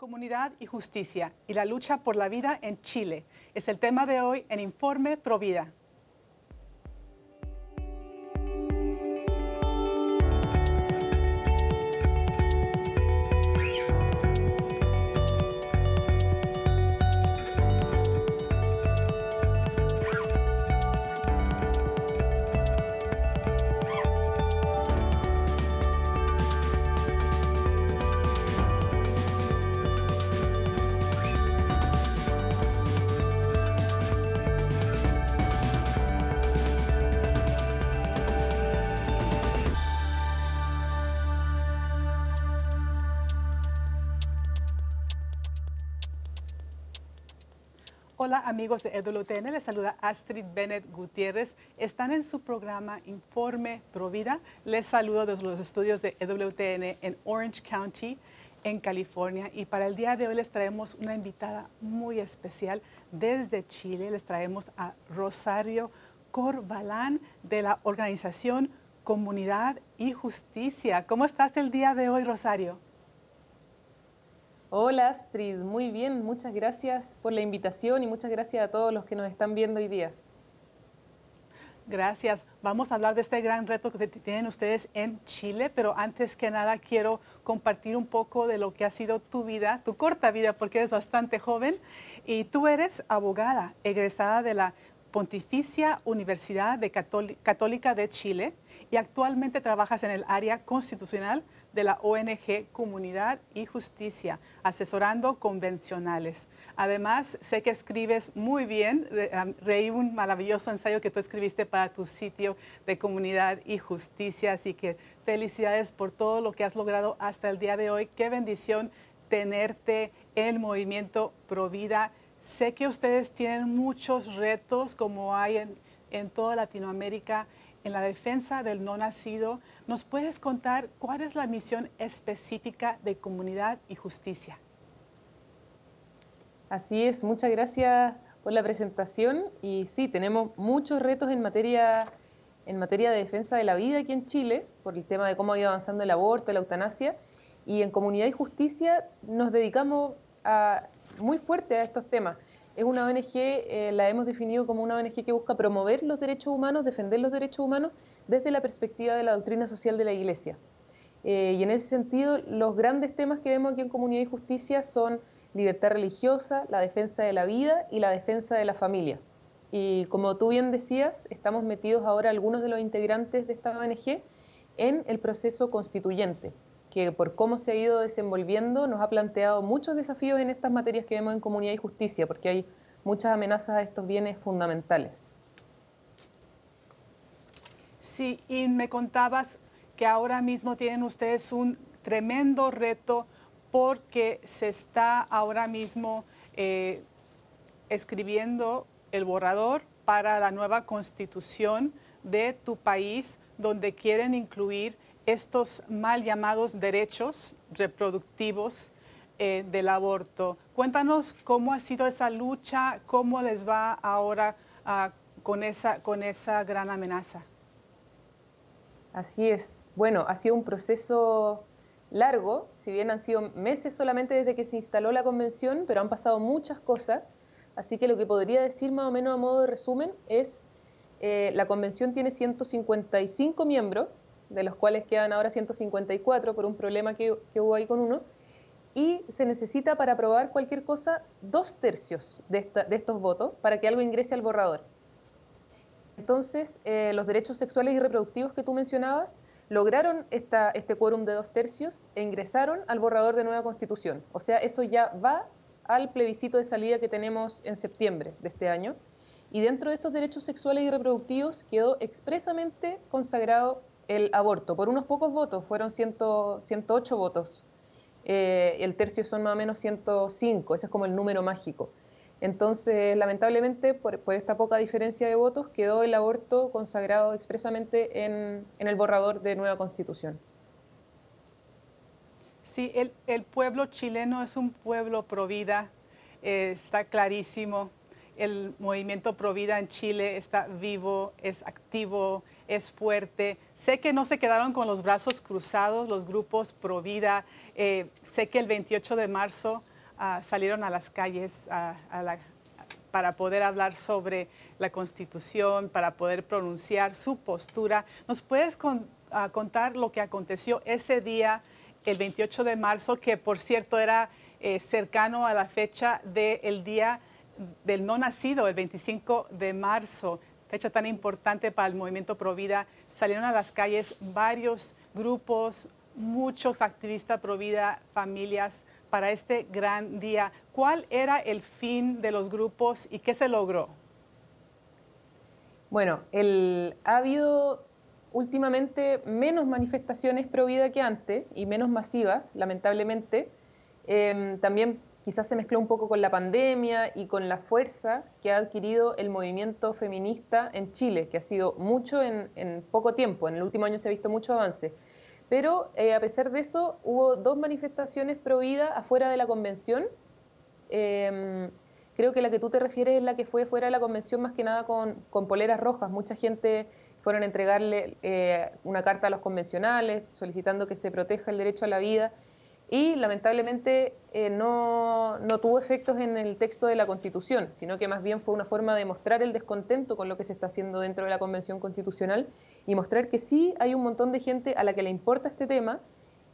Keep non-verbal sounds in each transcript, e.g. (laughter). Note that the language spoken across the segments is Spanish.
comunidad y justicia y la lucha por la vida en Chile. Es el tema de hoy en Informe Provida. Amigos de EWTN, les saluda Astrid Bennett Gutiérrez. Están en su programa Informe Provida. Les saludo desde los estudios de EWTN en Orange County, en California. Y para el día de hoy les traemos una invitada muy especial desde Chile. Les traemos a Rosario Corbalán de la organización Comunidad y Justicia. ¿Cómo estás el día de hoy, Rosario? Hola Astrid, muy bien, muchas gracias por la invitación y muchas gracias a todos los que nos están viendo hoy día. Gracias. Vamos a hablar de este gran reto que tienen ustedes en Chile, pero antes que nada quiero compartir un poco de lo que ha sido tu vida, tu corta vida, porque eres bastante joven y tú eres abogada, egresada de la Pontificia Universidad de Católica de Chile y actualmente trabajas en el área constitucional de la ONG Comunidad y Justicia, asesorando convencionales. Además, sé que escribes muy bien. Reí un maravilloso ensayo que tú escribiste para tu sitio de Comunidad y Justicia. Así que felicidades por todo lo que has logrado hasta el día de hoy. Qué bendición tenerte en movimiento Provida. Sé que ustedes tienen muchos retos como hay en toda Latinoamérica en la defensa del no nacido. ¿Nos puedes contar cuál es la misión específica de comunidad y justicia? Así es, muchas gracias por la presentación y sí, tenemos muchos retos en materia, en materia de defensa de la vida aquí en Chile, por el tema de cómo ha ido avanzando el aborto, la eutanasia, y en Comunidad y Justicia nos dedicamos muy fuerte a estos temas es una ONG, eh, la hemos definido como una ONG que busca promover los derechos humanos, defender los derechos humanos desde la perspectiva de la doctrina social de la Iglesia. Eh, y en ese sentido, los grandes temas que vemos aquí en Comunidad y Justicia son libertad religiosa, la defensa de la vida y la defensa de la familia. Y como tú bien decías, estamos metidos ahora algunos de los integrantes de esta ONG en el proceso constituyente, que por cómo se ha ido desenvolviendo nos ha planteado muchos desafíos en estas materias que vemos en comunidad y justicia, porque hay muchas amenazas a estos bienes fundamentales. Sí, y me contabas que ahora mismo tienen ustedes un tremendo reto porque se está ahora mismo eh, escribiendo el borrador para la nueva constitución de tu país, donde quieren incluir estos mal llamados derechos reproductivos eh, del aborto. Cuéntanos cómo ha sido esa lucha, cómo les va ahora ah, con, esa, con esa gran amenaza. Así es. Bueno, ha sido un proceso largo, si bien han sido meses solamente desde que se instaló la convención, pero han pasado muchas cosas. Así que lo que podría decir más o menos a modo de resumen es, eh, la convención tiene 155 miembros, de los cuales quedan ahora 154 por un problema que, hubo ahí con uno, y se necesita para aprobar cualquier cosa dos tercios de, estos votos para que algo ingrese al borrador. Entonces, eh, los derechos sexuales y reproductivos que tú mencionabas lograron este quórum de dos tercios e ingresaron al borrador de nueva constitución. O sea, eso ya va al plebiscito de salida que tenemos en septiembre de este año. Y dentro de estos derechos sexuales y reproductivos quedó expresamente consagrado el aborto por unos pocos votos, fueron 108 votos. Eh, el tercio son más o menos 105, ese es como el número mágico. Entonces, lamentablemente, por, esta poca diferencia de votos, quedó el aborto consagrado expresamente en, el borrador de nueva constitución. Sí, el, pueblo chileno es un pueblo pro vida, eh, está clarísimo. El movimiento Provida en Chile está vivo, es activo, es fuerte. Sé que no se quedaron con los brazos cruzados los grupos Provida. Eh, sé que el 28 de marzo ah, salieron a las calles para poder hablar sobre la Constitución, para poder pronunciar su postura. ¿Nos puedes ah, contar lo que aconteció ese día, el 28 de marzo, que por cierto era eh, cercano a la fecha del día del no nacido, el 25 de marzo, fecha tan importante para el movimiento Provida, salieron a las calles varios grupos, muchos activistas Provida, familias, para este gran día. ¿Cuál era el fin de los grupos y qué se logró? Bueno, ha habido últimamente menos manifestaciones pro vida que antes y menos masivas, lamentablemente. Em, también quizás se mezcló un poco con la pandemia y con la fuerza que ha adquirido el movimiento feminista en Chile, que ha sido mucho en, poco tiempo, en el último año se ha visto mucho avance. Pero eh, a pesar de eso, hubo dos manifestaciones pro vida afuera de la convención. Em, creo que la que tú te refieres es la que fue fuera de la convención más que nada con, poleras rojas. Mucha gente fueron a entregarle eh, una carta a los convencionales solicitando que se proteja el derecho a la vida y lamentablemente eh, no, tuvo efectos en el texto de la Constitución, sino que más bien fue una forma de mostrar el descontento con lo que se está haciendo dentro de la Convención Constitucional y mostrar que sí hay un montón de gente a la que le importa este tema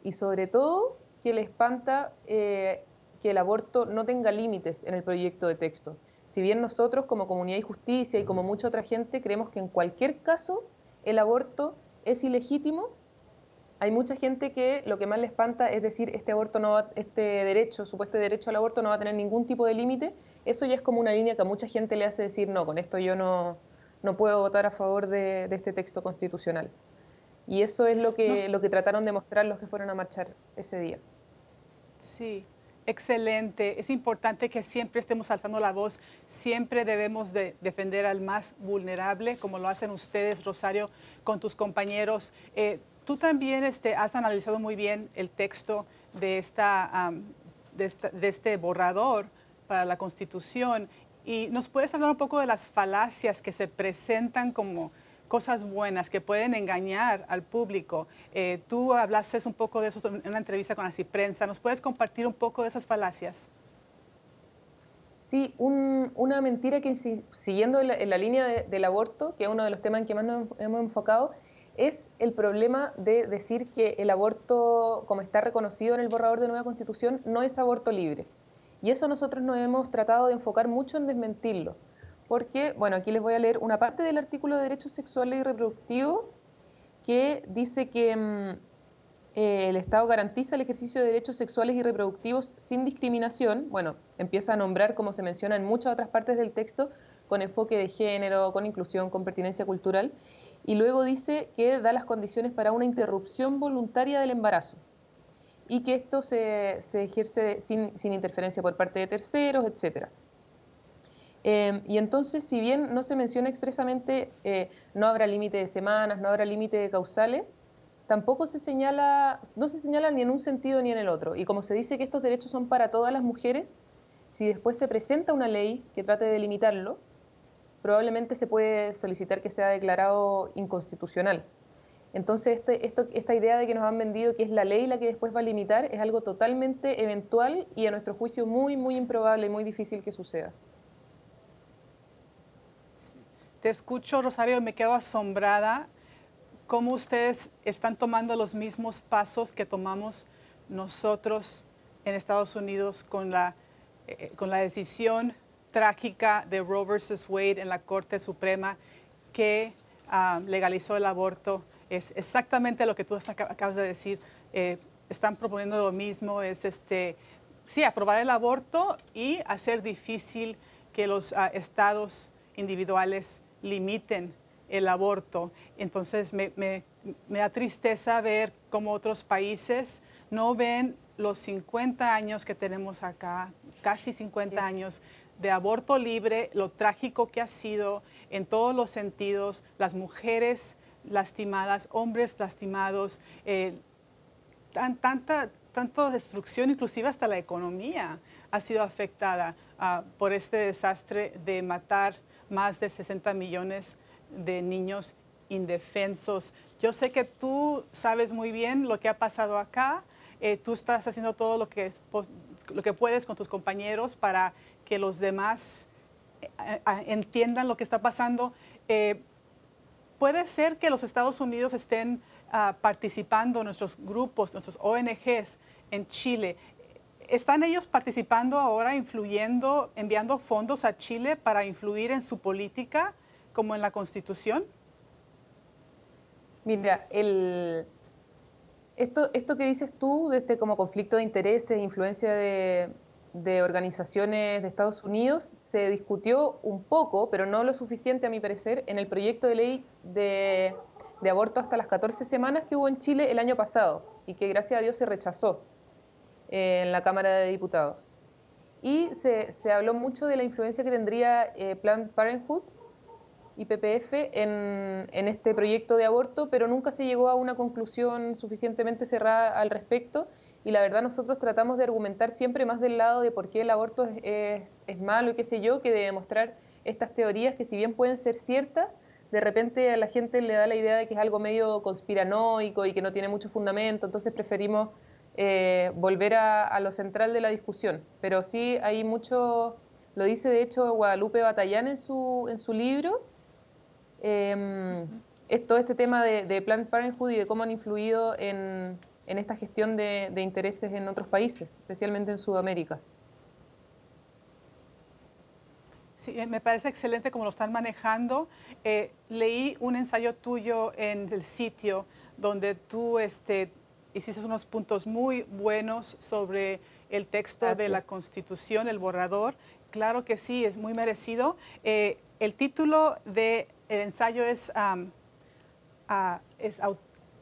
y sobre todo que le espanta eh, que el aborto no tenga límites en el proyecto de texto. Si bien nosotros como Comunidad y Justicia y como mucha otra gente creemos que en cualquier caso el aborto es ilegítimo, hay mucha gente que lo que más le espanta es decir este aborto no este derecho, supuesto derecho al aborto no va a tener ningún tipo de límite. Eso ya es como una línea que a mucha gente le hace decir no, con esto yo no, no puedo votar a favor de, este texto constitucional. Y eso es lo que, lo que trataron de mostrar los que fueron a marchar ese día. Sí, excelente. Es importante que siempre estemos saltando la voz, siempre debemos de defender al más vulnerable, como lo hacen ustedes, Rosario, con tus compañeros. Eh, Tú también este, has analizado muy bien el texto de, este borrador para la Constitución y nos puedes hablar un poco de las falacias que se presentan como cosas buenas que pueden engañar al público. Eh, tú hablaste un poco de eso en una entrevista con la Prensa. ¿Nos puedes compartir un poco de esas falacias? Sí, una mentira que siguiendo en la, línea del aborto, que es uno de los temas en que más nos hemos enfocado, es el problema de decir que el aborto, como está reconocido en el borrador de nueva constitución, no es aborto libre. Y eso nosotros nos hemos tratado de enfocar mucho en desmentirlo. Porque, bueno, aquí les voy a leer una parte del artículo de derechos sexuales y reproductivos que dice que mm, eh, el Estado garantiza el ejercicio de derechos sexuales y reproductivos sin discriminación. Bueno, empieza a nombrar, como se menciona en muchas otras partes del texto, con enfoque de género, con inclusión, con pertinencia cultural y luego dice que da las condiciones para una interrupción voluntaria del embarazo y que esto se, ejerce sin, interferencia por parte de terceros, etc. Em, y entonces, si bien no se menciona expresamente, eh, no habrá límite de semanas, no habrá límite de causales, tampoco se señala, no se señala ni en un sentido ni en el otro. Y como se dice que estos derechos son para todas las mujeres, si después se presenta una ley que trate de limitarlo, probablemente se puede solicitar que sea declarado inconstitucional. Entonces, este, esta idea de que nos han vendido que es la ley la que después va a limitar es algo totalmente eventual y a nuestro juicio muy, muy improbable y muy difícil que suceda. Te escucho, Rosario, y me quedo asombrada cómo ustedes están tomando los mismos pasos que tomamos nosotros en Estados Unidos con la, eh, con la decisión trágica de Roe versus Wade en la Corte Suprema que ah, legalizó el aborto. Es exactamente lo que tú acabas de decir. Eh, están proponiendo lo mismo, es este, sí, aprobar el aborto y hacer difícil que los ah, estados individuales limiten el aborto. Entonces me, da tristeza ver cómo otros países no ven los 50 años que tenemos acá, casi 50 años de aborto libre, lo trágico que ha sido en todos los sentidos, las mujeres lastimadas, hombres lastimados, eh, tanta, tanto destrucción, inclusive hasta la economía ha sido afectada ah, por este desastre de matar más de 60 millones de niños indefensos. Yo sé que tú sabes muy bien lo que ha pasado acá. Eh, tú estás haciendo todo lo que, lo que puedes con tus compañeros para que los demás eh, entiendan lo que está pasando. Eh, puede ser que los Estados Unidos estén ah, participando, nuestros grupos, nuestros ONGs en Chile. ¿Están ellos participando ahora, influyendo, enviando fondos a Chile para influir en su política, como en la Constitución? Mira, el, esto, esto que dices tú, de este como conflicto de intereses, influencia de, de organizaciones de Estados Unidos se discutió un poco, pero no lo suficiente a mi parecer, en el proyecto de ley de, aborto hasta las 14 semanas que hubo en Chile el año pasado y que gracias a Dios se rechazó eh, en la Cámara de Diputados. Y se, habló mucho de la influencia que tendría eh, Planned Parenthood y PPF en, en este proyecto de aborto, pero nunca se llegó a una conclusión suficientemente cerrada al respecto y la verdad nosotros tratamos de argumentar siempre más del lado de por qué el aborto es, es, malo y qué sé yo, que de demostrar estas teorías que si bien pueden ser ciertas, de repente a la gente le da la idea de que es algo medio conspiranoico y que no tiene mucho fundamento, entonces preferimos eh, volver a, lo central de la discusión. Pero sí hay mucho, lo dice de hecho Guadalupe Batallán en su, en su libro, eh, todo este tema de, de Planned Parenthood y de cómo han influido en, en esta gestión de, intereses en otros países, especialmente en Sudamérica. Sí, eh, me parece excelente cómo lo están manejando. Eh, leí un ensayo tuyo en el sitio donde tú este, hiciste unos puntos muy buenos sobre el texto de la Constitución, el borrador. Claro que sí, es muy merecido. Eh, el título del ensayo es, um, es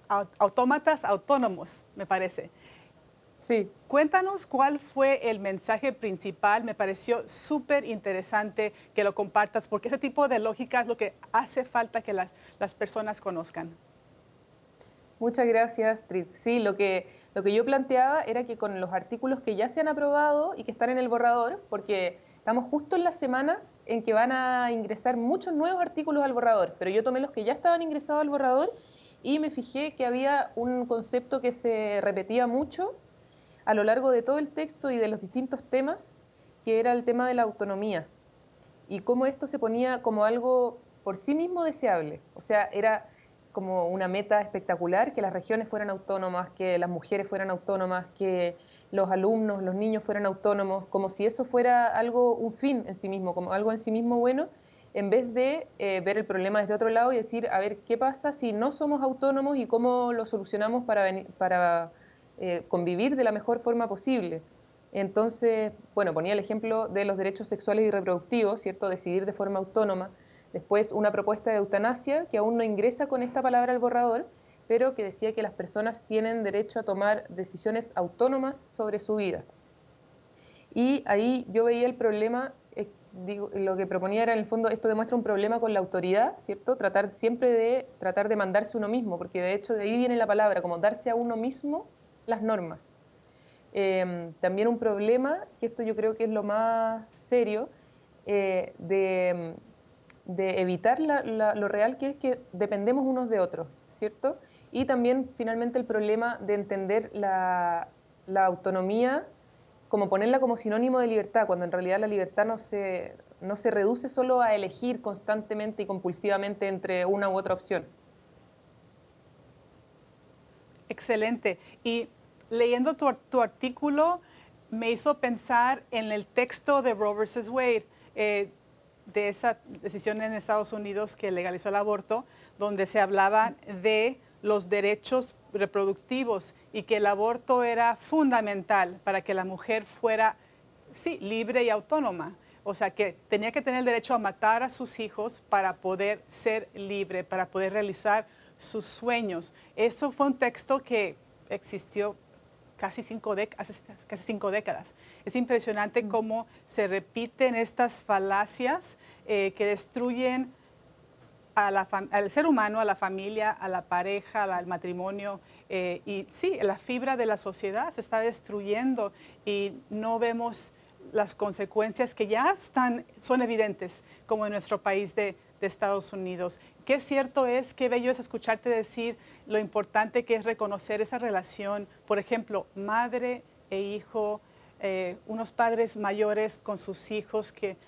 autómatas autónomos, me parece. Sí. Cuéntanos cuál fue el mensaje principal. Me pareció súper interesante que lo compartas, porque ese tipo de lógica es lo que hace falta que las, las personas conozcan. Muchas gracias, Trit. Sí, lo que, lo que yo planteaba era que con los artículos que ya se han aprobado y que están en el borrador, porque estamos justo en las semanas en que van a ingresar muchos nuevos artículos al borrador, pero yo tomé los que ya estaban ingresados al borrador y me fijé que había un concepto que se repetía mucho a lo largo de todo el texto y de los distintos temas, que era el tema de la autonomía y cómo esto se ponía como algo por sí mismo deseable. O sea, era como una meta espectacular que las regiones fueran autónomas, que las mujeres fueran autónomas, que los alumnos, los niños fueran autónomos, como si eso fuera algo, un fin en sí mismo, como algo en sí mismo bueno, en vez de eh, ver el problema desde otro lado y decir, a ver, ¿qué pasa si no somos autónomos y cómo lo solucionamos para, eh, convivir de la mejor forma posible? Entonces, bueno, ponía el ejemplo de los derechos sexuales y reproductivos, ¿cierto? Decidir de forma autónoma. Después, una propuesta de eutanasia que aún no ingresa con esta palabra al borrador, pero que decía que las personas tienen derecho a tomar decisiones autónomas sobre su vida. Y ahí yo veía el problema lo que proponía era en el fondo, esto demuestra un problema con la autoridad, ¿cierto? Tratar siempre de, tratar de mandarse uno mismo, porque de hecho de ahí viene la palabra, como darse a uno mismo las normas. Em, también un problema, que esto yo creo que es lo más serio, eh, de, evitar lo real que es que dependemos unos de otros, ¿cierto? Y también finalmente el problema de entender la, la autonomía como ponerla como sinónimo de libertad, cuando en realidad la libertad no se, no se reduce solo a elegir constantemente y compulsivamente entre una u otra opción. Excelente. Y leyendo tu, tu artículo me hizo pensar en el texto de Roe vs. Wade, eh, de esa decisión en Estados Unidos que legalizó el aborto, donde se hablaba de los derechos reproductivos y que el aborto era fundamental para que la mujer fuera, sí, libre y autónoma. O sea, que tenía que tener el derecho a matar a sus hijos para poder ser libre, para poder realizar sus sueños. Eso fue un texto que existió casi cinco, casi cinco décadas. Es impresionante mm. cómo se repiten estas falacias eh, que destruyen al ser humano, a la familia, a la pareja, al matrimonio. Eh, y sí, la fibra de la sociedad se está destruyendo y no vemos las consecuencias que ya están, son evidentes, como en nuestro país de, Estados Unidos. Qué cierto es, qué bello es escucharte decir lo importante que es reconocer esa relación, por ejemplo, madre e hijo, eh, unos padres mayores con sus hijos que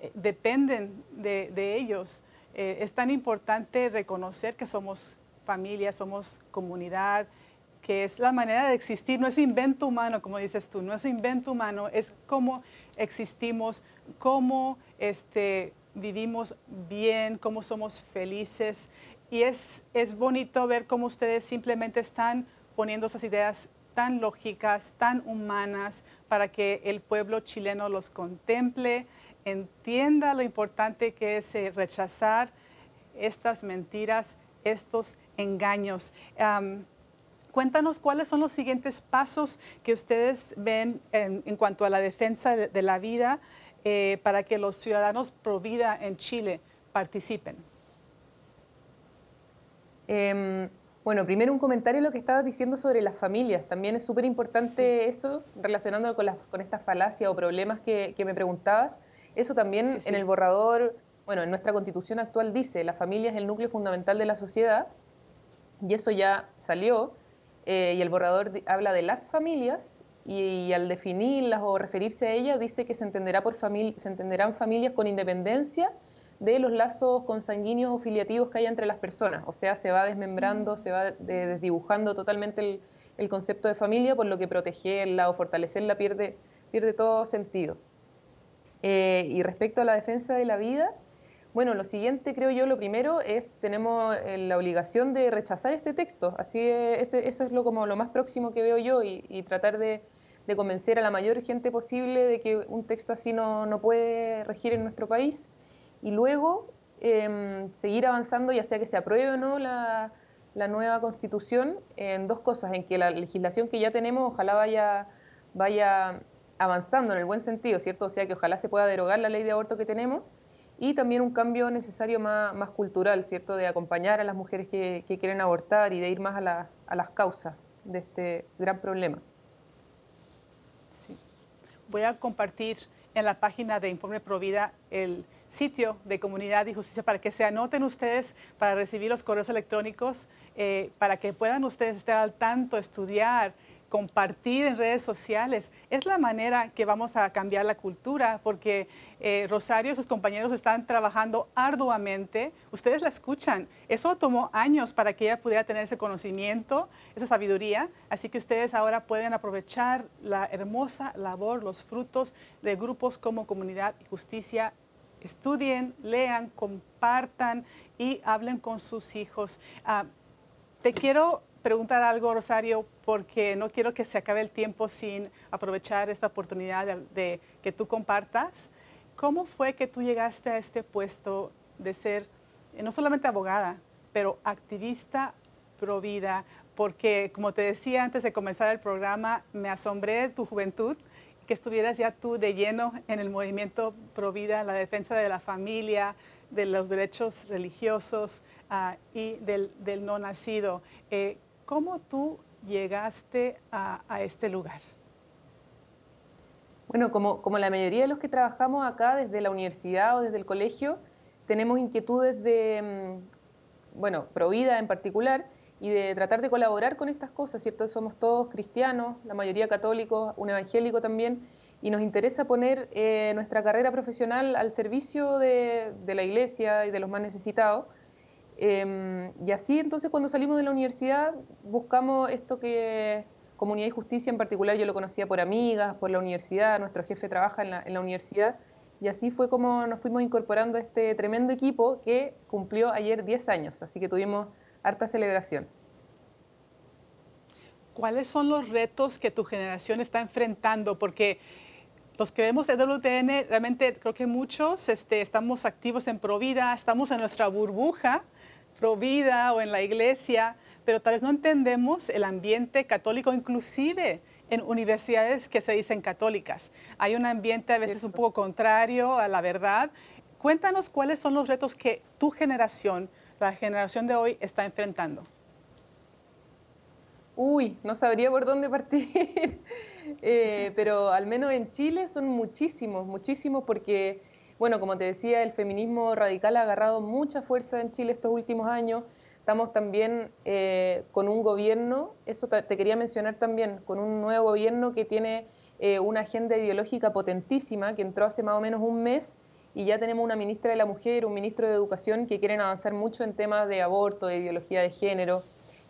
eh, dependen de ellos. Eh, es tan importante reconocer que somos familia, somos comunidad, que es la manera de existir, no es invento humano, como dices tú, no es invento humano, es cómo existimos, cómo este, vivimos bien, cómo somos felices. Y es, es bonito ver cómo ustedes simplemente están poniendo esas ideas tan lógicas, tan humanas, para que el pueblo chileno los contemple, entienda lo importante que es eh, rechazar estas mentiras, estos engaños. cuéntanos cuáles son los siguientes pasos que ustedes ven en, cuanto a la defensa de, la vida eh, para que los ciudadanos pro vida en Chile participen. Em, bueno, primero un comentario a lo que estabas diciendo sobre las familias. También es súper importante eso, relacionándolo con, con esta falacia o problemas que, me preguntabas. Eso también en el borrador, bueno, en nuestra constitución actual dice, la familia es el núcleo fundamental de la sociedad, y eso ya salió, eh, y el borrador habla de las familias, y, al definirlas o referirse a ellas, dice que se, entenderá por se entenderán familias con independencia de los lazos consanguíneos o filiativos que hay entre las personas. O sea, se va desmembrando, se va desdibujando totalmente el, concepto de familia, por lo que protegerla o fortalecerla pierde, pierde todo sentido. Eh, y respecto a la defensa de la vida, bueno, lo siguiente creo yo, lo primero es, tenemos eh, la obligación de rechazar este texto, así es, eso es lo, como lo más próximo que veo yo y, tratar de, convencer a la mayor gente posible de que un texto así no, no puede regir en nuestro país. Y luego em, seguir avanzando, ya sea que se apruebe o no la, la nueva constitución, en dos cosas, en que la legislación que ya tenemos ojalá vaya, vaya avanzando en el buen sentido, ¿cierto? O sea, que ojalá se pueda derogar la ley de aborto que tenemos y también un cambio necesario más, más cultural, ¿cierto? De acompañar a las mujeres que, que quieren abortar y de ir más a, a, las causas de este gran problema. Sí. Voy a compartir en la página de Informe Provida el sitio de Comunidad y Justicia para que se anoten ustedes para recibir los correos electrónicos, eh, para que puedan ustedes estar al tanto, estudiar, compartir en redes sociales. Es la manera que vamos a cambiar la cultura, porque eh, Rosario y sus compañeros están trabajando arduamente. Ustedes la escuchan. Eso tomó años para que ella pudiera tener ese conocimiento, esa sabiduría. Así que ustedes ahora pueden aprovechar la hermosa labor, los frutos de grupos como Comunidad y Justicia. Estudien, lean, compartan y hablen con sus hijos. Ah, te quiero preguntar algo, Rosario, porque no quiero que se acabe el tiempo sin aprovechar esta oportunidad de, que tú compartas. ¿Cómo fue que tú llegaste a este puesto de ser eh, no solamente abogada, pero activista pro vida? Porque, como te decía antes de comenzar el programa, me asombré de tu juventud, que estuvieras ya tú de lleno en el movimiento pro vida, la defensa de la familia, de los derechos religiosos ah, y del, no nacido. Eh, ¿Cómo tú llegaste a, este lugar? Bueno, como, como, la mayoría de los que trabajamos acá desde la universidad o desde el colegio, tenemos inquietudes de, mm, bueno, Provida en particular, y de tratar de colaborar con estas cosas, ¿cierto? Somos todos cristianos, la mayoría católicos, un evangélico también, y nos interesa poner eh, nuestra carrera profesional al servicio de, de, la iglesia y de los más necesitados. Em, y así entonces cuando salimos de la universidad buscamos esto que Comunidad y Justicia en particular yo lo conocía por amigas, por la universidad, nuestro jefe trabaja en la, en la universidad y así fue como nos fuimos incorporando a este tremendo equipo que cumplió ayer 10 años, así que tuvimos harta celebración. ¿Cuáles son los retos que tu generación está enfrentando? Porque los que vemos EWTN, realmente creo que muchos este, estamos activos en Provida, estamos en nuestra burbuja, Provida o en la iglesia, pero tal vez no entendemos el ambiente católico, inclusive en universidades que se dicen católicas. Hay un ambiente a veces un poco contrario a la verdad. Cuéntanos cuáles son los retos que tu generación, la generación de hoy, está enfrentando. Uy, no sabría por dónde partir, (laughs) eh, pero al menos en Chile son muchísimos, muchísimos, porque, bueno, como te decía, el feminismo radical ha agarrado mucha fuerza en Chile estos últimos años. Estamos también eh, con un gobierno, eso te quería mencionar también, con un nuevo gobierno que tiene eh, una agenda ideológica potentísima, que entró hace más o menos un mes, y ya tenemos una ministra de la Mujer, un ministro de Educación que quieren avanzar mucho en temas de aborto, de ideología de género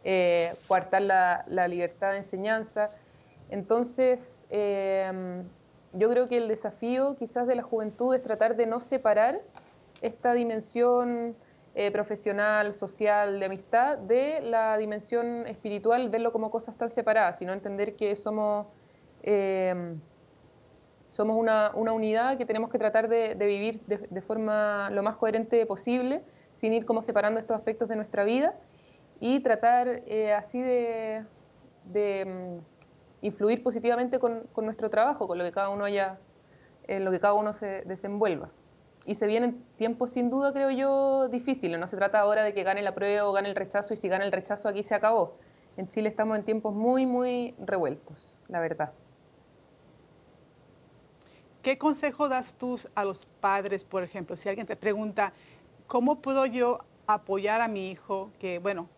eh, coartar la, libertad de enseñanza. Entonces, eh, yo creo que el desafío quizás de la juventud es tratar de no separar esta dimensión eh, profesional, social, de amistad, de la dimensión espiritual, verlo como cosas tan separadas, sino entender que somos, eh, somos una, unidad que tenemos que tratar de, vivir de, de, forma lo más coherente posible, sin ir como separando estos aspectos de nuestra vida y tratar eh, así de, mm, influir positivamente con, nuestro trabajo, con lo que cada uno haya, en lo que cada uno se desenvuelva. Y se vienen tiempos sin duda, creo yo, difíciles. No se trata ahora de que gane la prueba o gane el rechazo y si gana el rechazo aquí se acabó. En Chile estamos en tiempos muy, muy revueltos, la verdad. ¿Qué consejo das tú a los padres, por ejemplo? Si alguien te pregunta, ¿cómo puedo yo apoyar a mi hijo que, bueno,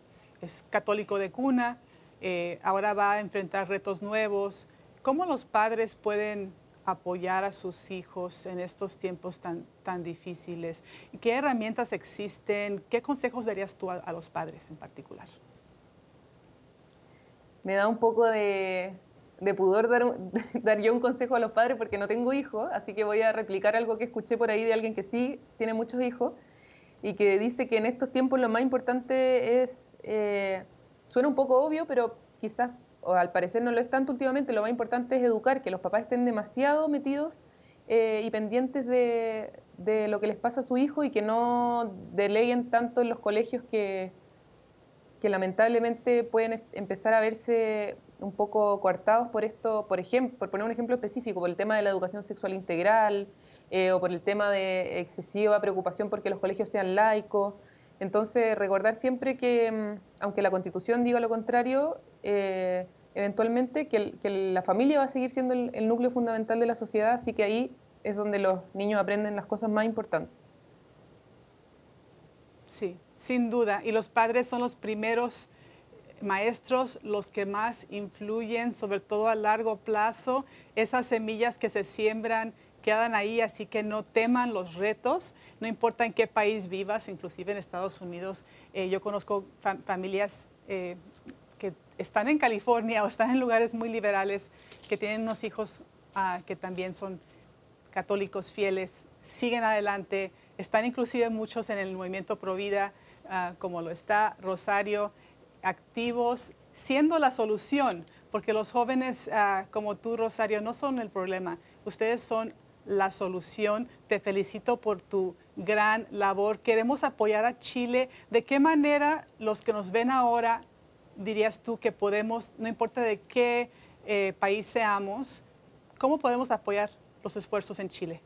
es católico de cuna, eh, ahora va a enfrentar retos nuevos. ¿Cómo los padres pueden apoyar a sus hijos en estos tiempos tan, tan difíciles? ¿Qué herramientas existen? ¿Qué consejos darías tú a, los padres en particular? Me da un poco de, pudor (laughs) dar, yo un consejo a los padres porque no tengo hijos, así que voy a replicar algo que escuché por ahí de alguien que sí tiene muchos hijos y que dice que en estos tiempos lo más importante es, eh, suena un poco obvio, pero quizás, o al parecer no lo es tanto últimamente, lo más importante es educar, que los papás estén demasiado metidos eh, y pendientes de, lo que les pasa a su hijo y que no deleguen tanto en los colegios que, que lamentablemente pueden empezar a verse un poco coartados por esto, por ejemplo, por poner un ejemplo específico, por el tema de la educación sexual integral, eh, o por el tema de excesiva preocupación porque los colegios sean laicos. Entonces, recordar siempre que, mm, aunque la Constitución diga lo contrario, eh, eventualmente que, la familia va a seguir siendo el, núcleo fundamental de la sociedad, así que ahí es donde los niños aprenden las cosas más importantes. Sí, sin duda. Y los padres son los primeros maestros los que más influyen, sobre todo a largo plazo, esas semillas que se siembran quedan ahí, así que no teman los retos, no importa en qué país vivas, inclusive en Estados Unidos. Eh, yo conozco familias eh, que están en California o están en lugares muy liberales, que tienen unos hijos ah, que también son católicos fieles, siguen adelante, están inclusive muchos en el movimiento Provida, uh, como lo está Rosario, activos, siendo la solución, porque los jóvenes ah, como tú, Rosario, no son el problema, ustedes son la solución. Te felicito por tu gran labor. Queremos apoyar a Chile. ¿De qué manera los que nos ven ahora dirías tú que podemos, no importa de qué eh, país seamos, cómo podemos apoyar los esfuerzos en Chile?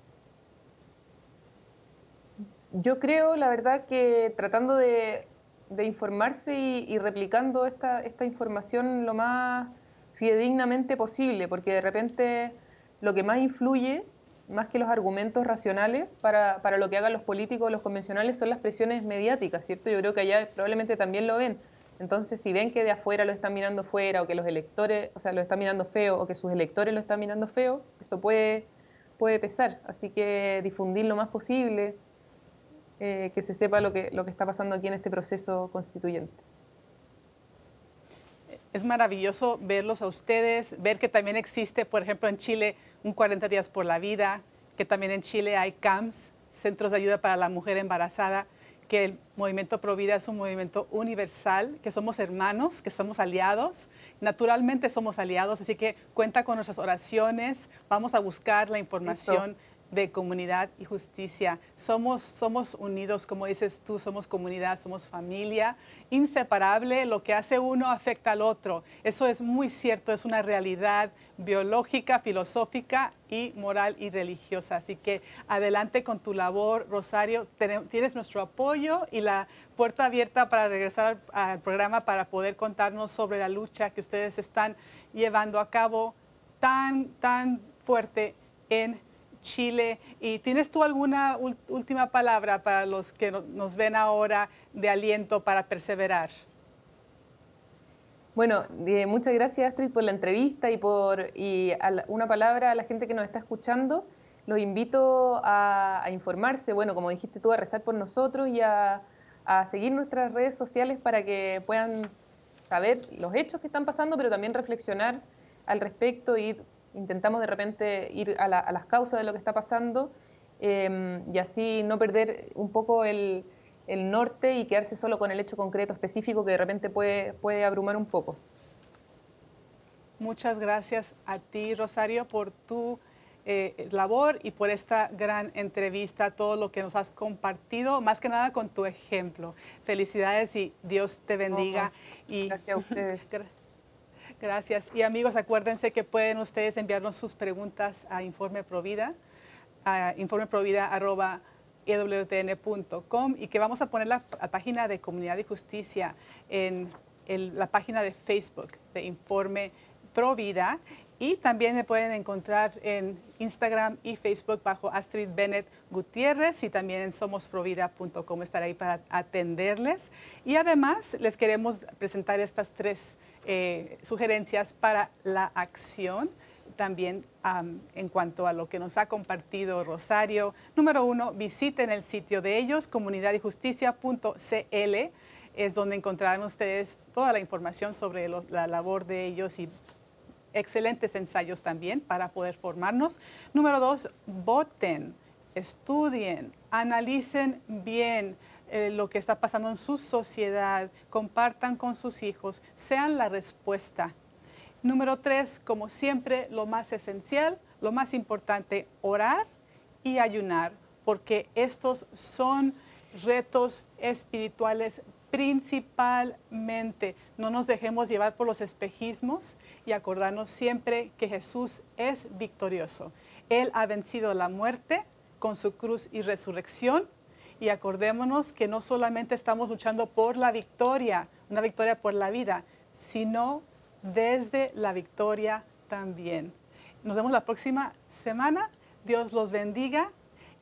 Yo creo, la verdad, que tratando de, informarse y, replicando esta, esta información lo más fidedignamente posible, porque de repente lo que más influye más que los argumentos racionales para, para, lo que hagan los políticos, los convencionales, son las presiones mediáticas, ¿cierto? Yo creo que allá probablemente también lo ven. Entonces, si ven que de afuera lo están mirando fuera, o que los electores, o sea, lo están mirando feo, o que sus electores lo están mirando feo, eso puede, puede pesar. Así que difundir lo más posible, eh, que se sepa lo que, lo que está pasando aquí en este proceso constituyente. Es maravilloso verlos a ustedes, ver que también existe, por ejemplo, en Chile un 40 días por la vida, que también en Chile hay CAMS, Centros de Ayuda para la Mujer Embarazada, que el movimiento Provida es un movimiento universal, que somos hermanos, que somos aliados. Naturalmente somos aliados, así que cuenta con nuestras oraciones. Vamos a buscar la información de comunidad y justicia. Somos, somos unidos, como dices tú, somos comunidad, somos familia, inseparable. Lo que hace uno afecta al otro. Eso es muy cierto, es una realidad biológica, filosófica y moral y religiosa. Así que adelante con tu labor, Rosario. Tienes nuestro apoyo y la puerta abierta para regresar al, al programa para poder contarnos sobre la lucha que ustedes están llevando a cabo tan, tan fuerte en Chile. ¿Y tienes tú alguna última palabra para los que nos ven ahora de aliento para perseverar? Bueno, muchas gracias Astrid por la entrevista y por y una palabra a la gente que nos está escuchando. Los invito a, informarse, bueno, como dijiste tú, a rezar por nosotros y a seguir nuestras redes sociales para que puedan saber los hechos que están pasando, pero también reflexionar al respecto y intentamos de repente ir a, las causas de lo que está pasando em, y así no perder un poco el, norte y quedarse solo con el hecho concreto específico que de repente puede, puede abrumar un poco. Muchas gracias a ti, Rosario, por tu eh, labor y por esta gran entrevista, todo lo que nos has compartido, más que nada con tu ejemplo. Felicidades y Dios te bendiga. y Gracias a ustedes. (laughs) Gracias. Y amigos, acuérdense que pueden ustedes enviarnos sus preguntas a Informe Provida, a informeprovida.ewtn.com y que vamos a poner la, página de Comunidad y Justicia en, la página de Facebook de Informe Provida. Y también me pueden encontrar en Instagram y Facebook bajo Astrid Bennett Gutiérrez y también en somosprovida.com. Estaré ahí para atenderles. Y además les queremos presentar estas tres eh, sugerencias para la acción también en cuanto a lo que nos ha compartido Rosario. Número uno, visiten el sitio de ellos, comunidadyjusticia.cl, es donde encontrarán ustedes toda la información sobre la labor de ellos y excelentes ensayos también para poder formarnos. Número dos, voten, estudien, analicen bien eh, lo que está pasando en su sociedad, compartan con sus hijos, sean la respuesta. Número tres, como siempre, lo más esencial, lo más importante, orar y ayunar, porque estos son retos espirituales principalmente. No nos dejemos llevar por los espejismos y acordarnos siempre que Jesús es victorioso. Él ha vencido la muerte con su cruz y resurrección y acordémonos que no solamente estamos luchando por la victoria, una victoria por la vida, sino desde la victoria también. Nos vemos la próxima semana. Dios los bendiga.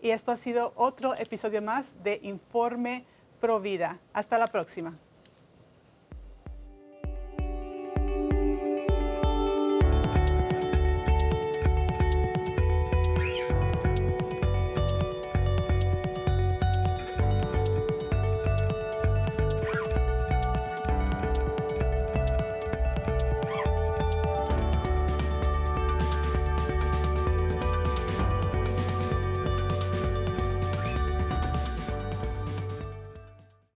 Y esto ha sido otro episodio más de Informe Provida. Hasta la próxima.